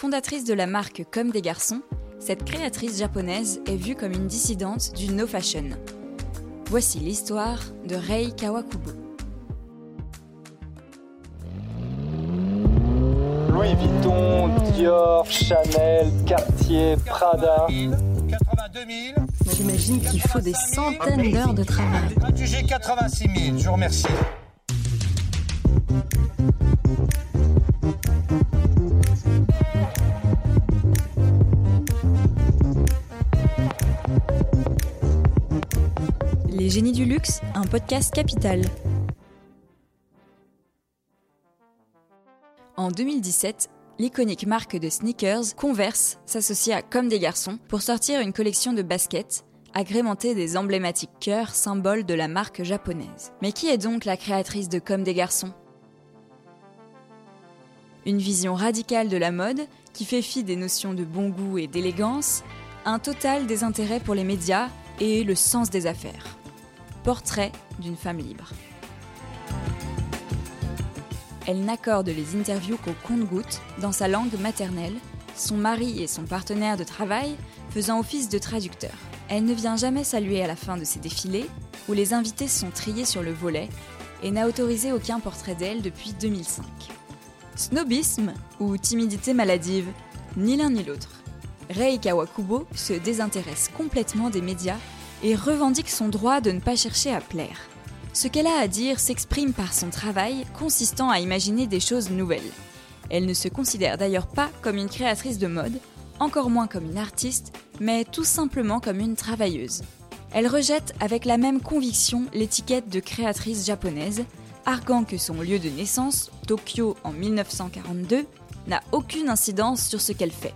Fondatrice de la marque Comme des garçons, cette créatrice japonaise est vue comme une dissidente du no fashion. Voici l'histoire de Rei Kawakubo. Louis Vuitton, Dior, Chanel, Cartier, Prada. 82 000. J'imagine qu'il faut des centaines d'heures de travail. Adjugé 86 000. Je vous remercie. Les génies du luxe, un podcast capital. En 2017, l'iconique marque de sneakers Converse s'associe à Comme des garçons pour sortir une collection de baskets agrémentée des emblématiques cœurs, symboles de la marque japonaise. Mais qui est donc la créatrice de Comme des garçons? Une vision radicale de la mode qui fait fi des notions de bon goût et d'élégance, un total désintérêt pour les médias et le sens des affaires. Portrait d'une femme libre. Elle n'accorde les interviews qu'au compte-gouttes, dans sa langue maternelle, son mari et son partenaire de travail faisant office de traducteur. Elle ne vient jamais saluer à la fin de ses défilés, où les invités sont triés sur le volet, et n'a autorisé aucun portrait d'elle depuis 2005. Snobisme ou timidité maladive Ni l'un ni l'autre. Rei Kawakubo se désintéresse complètement des médias et revendique son droit de ne pas chercher à plaire. Ce qu'elle a à dire s'exprime par son travail consistant à imaginer des choses nouvelles. Elle ne se considère d'ailleurs pas comme une créatrice de mode, encore moins comme une artiste, mais tout simplement comme une travailleuse. Elle rejette avec la même conviction l'étiquette de créatrice japonaise, arguant que son lieu de naissance, Tokyo en 1942, n'a aucune incidence sur ce qu'elle fait.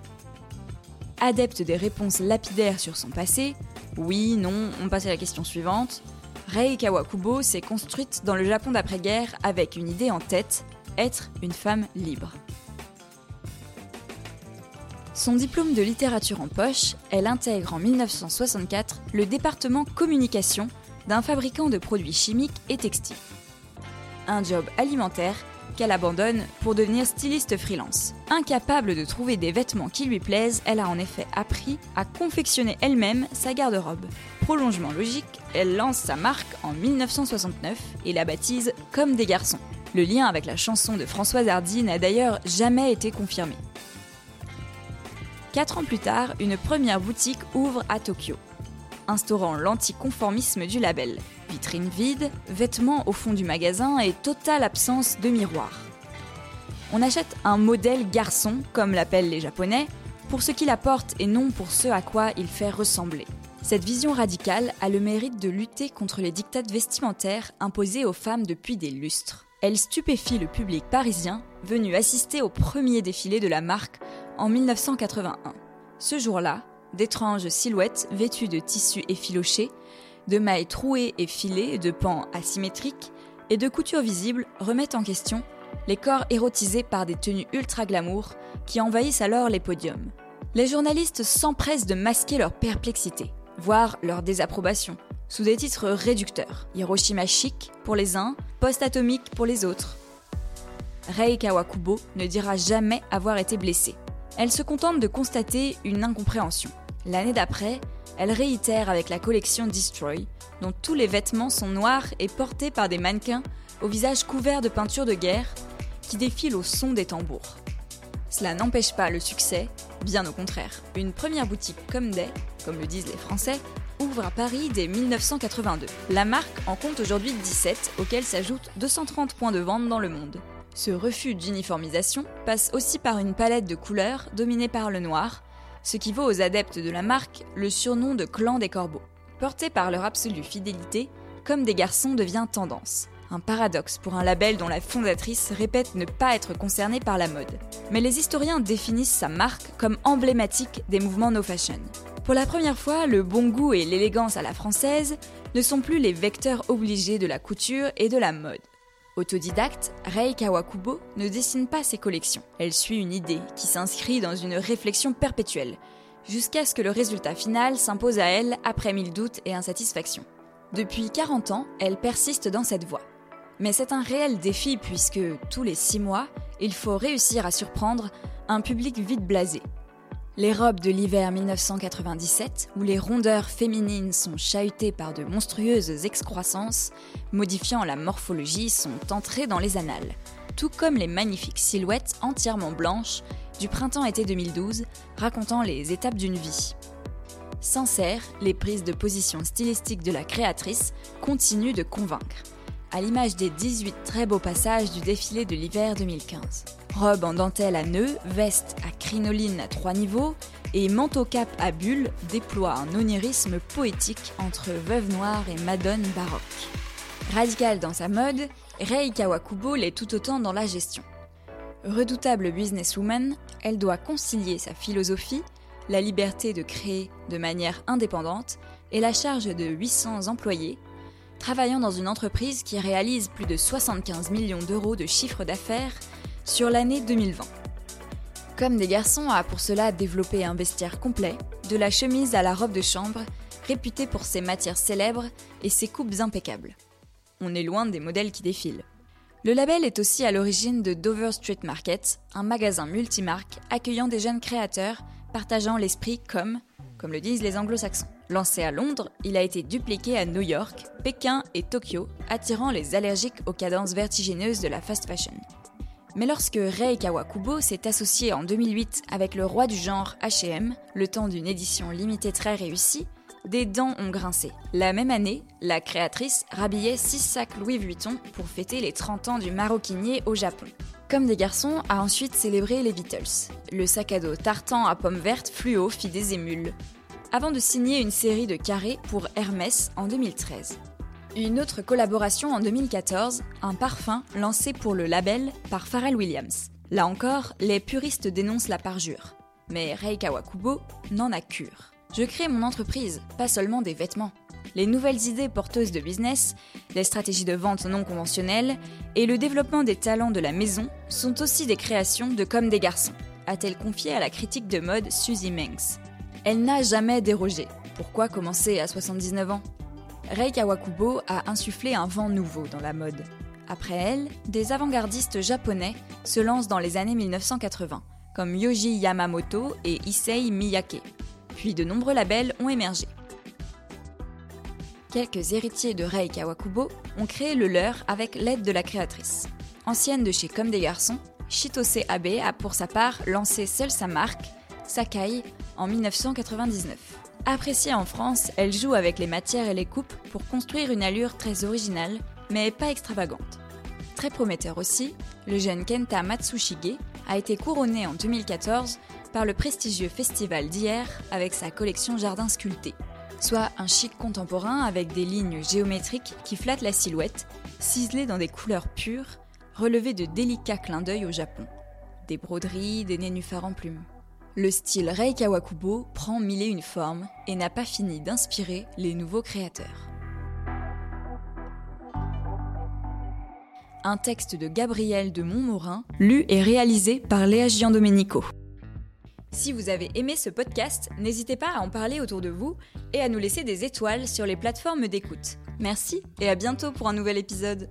Adepte des réponses lapidaires sur son passé, oui, non, on passe à la question suivante. Rei Kawakubo s'est construite dans le Japon d'après-guerre avec une idée en tête, être une femme libre. Son diplôme de littérature en poche, elle intègre en 1964 le département communication d'un fabricant de produits chimiques et textiles. Un job alimentaire qu'elle abandonne pour devenir styliste freelance. Incapable de trouver des vêtements qui lui plaisent, elle a en effet appris à confectionner elle-même sa garde-robe. Prolongement logique, elle lance sa marque en 1969 et la baptise Comme des garçons. Le lien avec la chanson de Françoise Hardy n'a d'ailleurs jamais été confirmé. Quatre ans plus tard, une première boutique ouvre à Tokyo, instaurant l'anticonformisme du label. Vitrine vide, vêtements au fond du magasin et totale absence de miroir. On achète un modèle garçon, comme l'appellent les Japonais, pour ce qu'il apporte et non pour ce à quoi il fait ressembler. Cette vision radicale a le mérite de lutter contre les dictates vestimentaires imposés aux femmes depuis des lustres. Elle stupéfie le public parisien venu assister au premier défilé de la marque en 1981. Ce jour-là, d'étranges silhouettes vêtues de tissus effilochés, de mailles trouées et filées, de pans asymétriques et de coutures visibles remettent en question les corps érotisés par des tenues ultra glamour qui envahissent alors les podiums. Les journalistes s'empressent de masquer leur perplexité, voire leur désapprobation, sous des titres réducteurs. Hiroshima chic pour les uns, post-atomique pour les autres. Rei Kawakubo ne dira jamais avoir été blessée. Elle se contente de constater une incompréhension. L'année d'après, elle réitère avec la collection Destroy, dont tous les vêtements sont noirs et portés par des mannequins au visage couvert de peintures de guerre qui défilent au son des tambours. Cela n'empêche pas le succès, bien au contraire. Une première boutique comme des, comme le disent les Français, ouvre à Paris dès 1982. La marque en compte aujourd'hui 17, auxquels s'ajoutent 230 points de vente dans le monde. Ce refus d'uniformisation passe aussi par une palette de couleurs dominée par le noir, ce qui vaut aux adeptes de la marque le surnom de clan des corbeaux. Portés par leur absolue fidélité, comme des garçons devient tendance. Un paradoxe pour un label dont la fondatrice répète ne pas être concernée par la mode. Mais les historiens définissent sa marque comme emblématique des mouvements no fashion. Pour la première fois, le bon goût et l'élégance à la française ne sont plus les vecteurs obligés de la couture et de la mode. Autodidacte, Rei Kawakubo ne dessine pas ses collections. Elle suit une idée qui s'inscrit dans une réflexion perpétuelle, jusqu'à ce que le résultat final s'impose à elle après mille doutes et insatisfactions. Depuis 40 ans, elle persiste dans cette voie. Mais c'est un réel défi puisque, tous les 6 mois, il faut réussir à surprendre un public vite blasé. Les robes de l'hiver 1997, où les rondeurs féminines sont chahutées par de monstrueuses excroissances, modifiant la morphologie, sont entrées dans les annales, tout comme les magnifiques silhouettes entièrement blanches du printemps-été 2012, racontant les étapes d'une vie. Sincères, les prises de position stylistiques de la créatrice continuent de convaincre, à l'image des 18 très beaux passages du défilé de l'hiver 2015. Robe en dentelle à nœuds, veste à crinoline à trois niveaux et manteau cap à bulles déploient un onirisme poétique entre veuve noire et madone baroque. Radicale dans sa mode, Rei Kawakubo l'est tout autant dans la gestion. Redoutable businesswoman, elle doit concilier sa philosophie, la liberté de créer de manière indépendante et la charge de 800 employés, travaillant dans une entreprise qui réalise plus de 75 millions d'euros de chiffre d'affaires sur l'année 2020. Comme des garçons a pour cela développé un vestiaire complet, de la chemise à la robe de chambre, réputée pour ses matières célèbres et ses coupes impeccables. On est loin des modèles qui défilent. Le label est aussi à l'origine de Dover Street Market, un magasin multimarque accueillant des jeunes créateurs partageant l'esprit comme, comme le disent les anglo-saxons. Lancé à Londres, il a été dupliqué à New York, Pékin et Tokyo, attirant les allergiques aux cadences vertigineuses de la fast fashion. Mais lorsque Rei Kawakubo s'est associé en 2008 avec le roi du genre H&M, le temps d'une édition limitée très réussie, des dents ont grincé. La même année, la créatrice rhabillait 6 sacs Louis Vuitton pour fêter les 30 ans du maroquinier au Japon. Comme des garçons, a ensuite célébré les Beatles. Le sac à dos tartan à pommes vertes fluo fit des émules. Avant de signer une série de carrés pour Hermès en 2013. Une autre collaboration en 2014, un parfum lancé pour le label par Pharrell Williams. Là encore, les puristes dénoncent la parjure. Mais Rei Kawakubo n'en a cure. Je crée mon entreprise, pas seulement des vêtements. Les nouvelles idées porteuses de business, les stratégies de vente non conventionnelles et le développement des talents de la maison sont aussi des créations de Comme des garçons, a-t-elle confié à la critique de mode Suzy Mengs. Elle n'a jamais dérogé. Pourquoi commencer à 79 ans? Rei Kawakubo a insufflé un vent nouveau dans la mode. Après elle, des avant-gardistes japonais se lancent dans les années 1980, comme Yoji Yamamoto et Issei Miyake. Puis de nombreux labels ont émergé. Quelques héritiers de Rei Kawakubo ont créé le leur avec l'aide de la créatrice. Ancienne de chez Comme des garçons, Shitose Abe a pour sa part lancé seule sa marque, Sakai, en 1999. Appréciée en France, elle joue avec les matières et les coupes pour construire une allure très originale, mais pas extravagante. Très prometteur aussi, le jeune Kenta Matsushige a été couronné en 2014 par le prestigieux festival d'hier avec sa collection Jardin sculpté, soit un chic contemporain avec des lignes géométriques qui flattent la silhouette, ciselées dans des couleurs pures, relevées de délicats clins d'œil au Japon. Des broderies, des nénuphars en plumes. Le style Rei Kawakubo prend mille et une formes et n'a pas fini d'inspirer les nouveaux créateurs. Un texte de Gabriel de Montmorin, lu et réalisé par Léa Giandomenico. Si vous avez aimé ce podcast, n'hésitez pas à en parler autour de vous et à nous laisser des étoiles sur les plateformes d'écoute. Merci et à bientôt pour un nouvel épisode.